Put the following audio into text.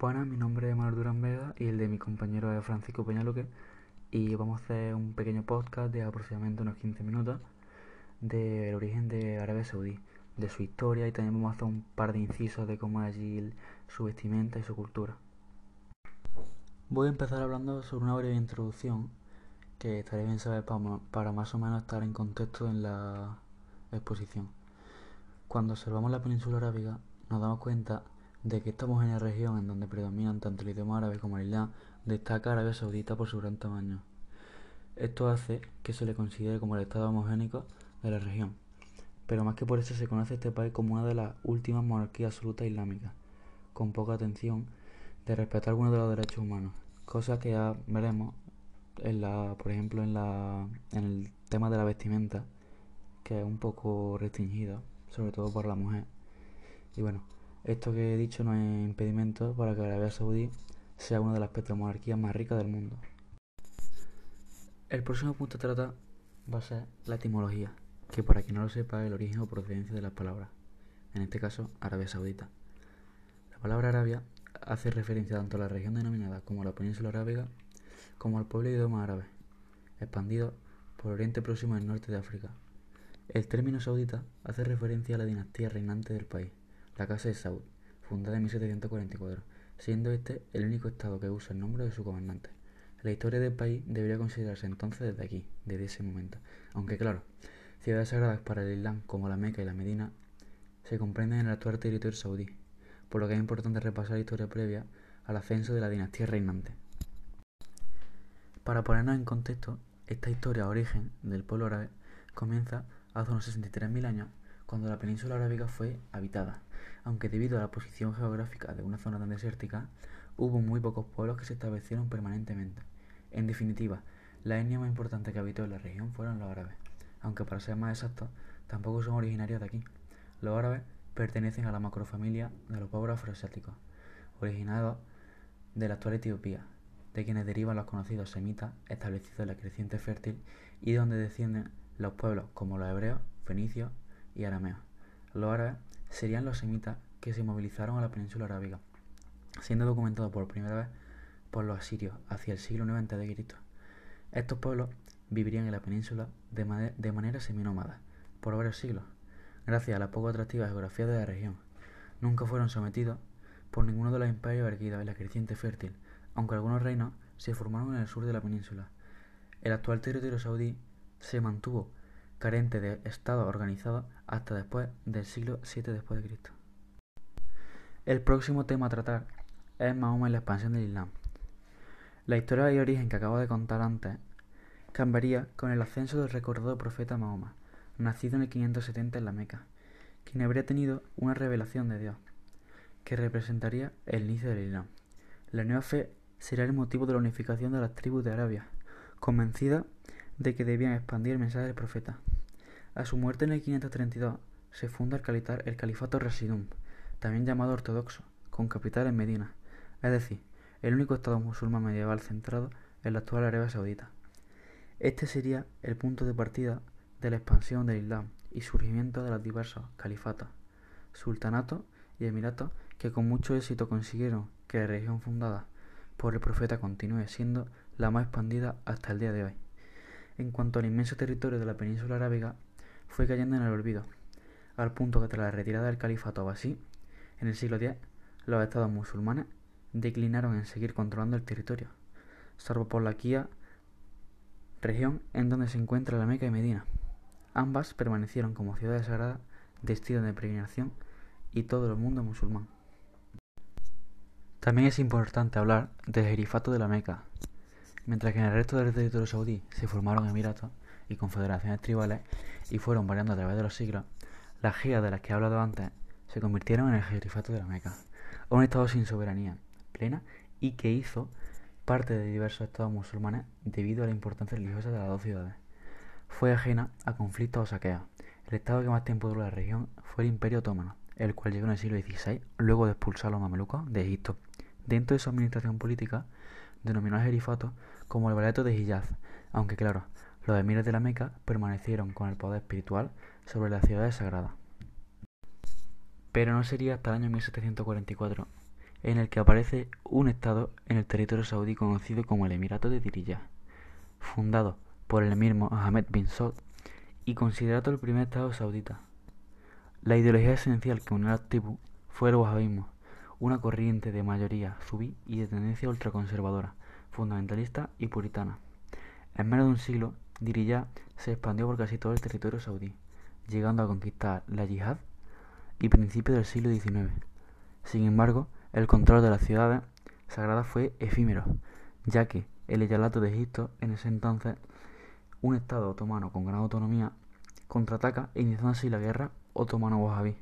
Buenas, mi nombre es Manuel Durán Vega y el de mi compañero es Francisco Peñaloque y vamos a hacer un pequeño podcast de aproximadamente unos 15 minutos del origen de Arabia Saudí, de su historia y también vamos a hacer un par de incisos de cómo es allí su vestimenta y su cultura. Voy a empezar hablando sobre una breve introducción que estaría bien saber para, más o menos estar en contexto en la exposición. Cuando observamos la península arábiga nos damos cuenta de que estamos en la región en donde predominan tanto el idioma árabe como el islam, destaca Arabia Saudita por su gran tamaño. Esto hace que se le considere como el estado homogénico de la región, pero más que por eso se conoce este país como una de las últimas monarquías absolutas islámicas, con poca atención de respetar algunos de los derechos humanos, cosa que ya veremos en la, por ejemplo, en la, en el tema de la vestimenta, que es un poco restringida, sobre todo por la mujer. Y bueno, esto que he dicho no es impedimento para que Arabia Saudí sea una de las petromonarquías más ricas del mundo. El próximo punto a tratar va a ser la etimología, que para quien no lo sepa es el origen o procedencia de las palabras, en este caso Arabia Saudita. La palabra Arabia hace referencia tanto a la región denominada como a la península arábiga, como al pueblo idioma árabe, expandido por Oriente Próximo y el norte de África. El término saudita hace referencia a la dinastía reinante del país, la Casa de Saud, fundada en 1744, siendo este el único estado que usa el nombre de su comandante. La historia del país debería considerarse entonces desde aquí, desde ese momento. Aunque claro, ciudades sagradas para el Islam como la Meca y la Medina se comprenden en el actual territorio saudí, por lo que es importante repasar la historia previa al ascenso de la dinastía reinante. Para ponernos en contexto, esta historia origen del pueblo árabe comienza hace unos 63.000 años, cuando la península arábiga fue habitada aunque debido a la posición geográfica de una zona tan desértica, hubo muy pocos pueblos que se establecieron permanentemente. En definitiva, la etnia más importante que habitó en la región fueron los árabes, aunque para ser más exactos, tampoco son originarios de aquí. Los árabes pertenecen a la macrofamilia de los pueblos afroasiáticos, originados de la actual Etiopía, de quienes derivan los conocidos semitas establecidos en la creciente fértil y de donde descienden los pueblos como los hebreos, fenicios y arameos. Los árabes serían los semitas que se movilizaron a la península arábiga, siendo documentado por primera vez por los asirios hacia el siglo IX a.C. Estos pueblos vivirían en la península de, de manera seminómada por varios siglos, gracias a la poco atractiva geografía de la región. Nunca fueron sometidos por ninguno de los imperios erguidos en la creciente fértil, aunque algunos reinos se formaron en el sur de la península. El actual territorio saudí se mantuvo carente de Estado organizado hasta después del siglo VII después de Cristo. El próximo tema a tratar es Mahoma y la expansión del Islam. La historia y origen que acabo de contar antes cambiaría con el ascenso del recordado profeta Mahoma, nacido en el 570 en la Meca, quien habría tenido una revelación de Dios, que representaría el inicio del Islam. La nueva fe sería el motivo de la unificación de las tribus de Arabia, convencida de que debían expandir el mensaje del profeta. A su muerte en el 532 se funda el, el califato Rasidum, también llamado ortodoxo, con capital en Medina, es decir, el único estado musulmán medieval centrado en la actual Arabia Saudita. Este sería el punto de partida de la expansión del Islam y surgimiento de los diversos califatos, sultanatos y emiratos que con mucho éxito consiguieron que la región fundada por el profeta continúe siendo la más expandida hasta el día de hoy en cuanto al inmenso territorio de la península arábiga fue cayendo en el olvido, al punto que tras la retirada del califato abasí, en el siglo X, los estados musulmanes declinaron en seguir controlando el territorio, salvo por la Kia, región en donde se encuentra la Meca y Medina. Ambas permanecieron como ciudades sagradas, destino de peregrinación y todo el mundo musulmán. También es importante hablar del jerifato de la Meca, Mientras que en el resto del territorio saudí se formaron emiratos y confederaciones tribales y fueron variando a través de los siglos, las giras de las que he hablado antes se convirtieron en el jerifato de la Meca, un estado sin soberanía plena y que hizo parte de diversos estados musulmanes debido a la importancia religiosa de las dos ciudades. Fue ajena a conflictos o saqueos. El estado que más tiempo duró la región fue el Imperio Otomano, el cual llegó en el siglo XVI luego de expulsar a los mamelucos de Egipto. Dentro de su administración política, denominó a Jerifato como el Baleto de Hijaz, aunque claro, los emires de la Meca permanecieron con el poder espiritual sobre las ciudades sagradas. Pero no sería hasta el año 1744 en el que aparece un estado en el territorio saudí conocido como el Emirato de Diriyah, fundado por el emir Mohammed bin Saud y considerado el primer estado saudita. La ideología esencial que unió a la tribu fue el wahhabismo, una corriente de mayoría subí y de tendencia ultraconservadora, fundamentalista y puritana. En menos de un siglo, Diriyah se expandió por casi todo el territorio saudí, llegando a conquistar la yihad y principios del siglo XIX. Sin embargo, el control de las ciudades sagradas fue efímero, ya que el Eyalato de Egipto, en ese entonces un estado otomano con gran autonomía, contraataca iniciando así la guerra otomano-wahhabí.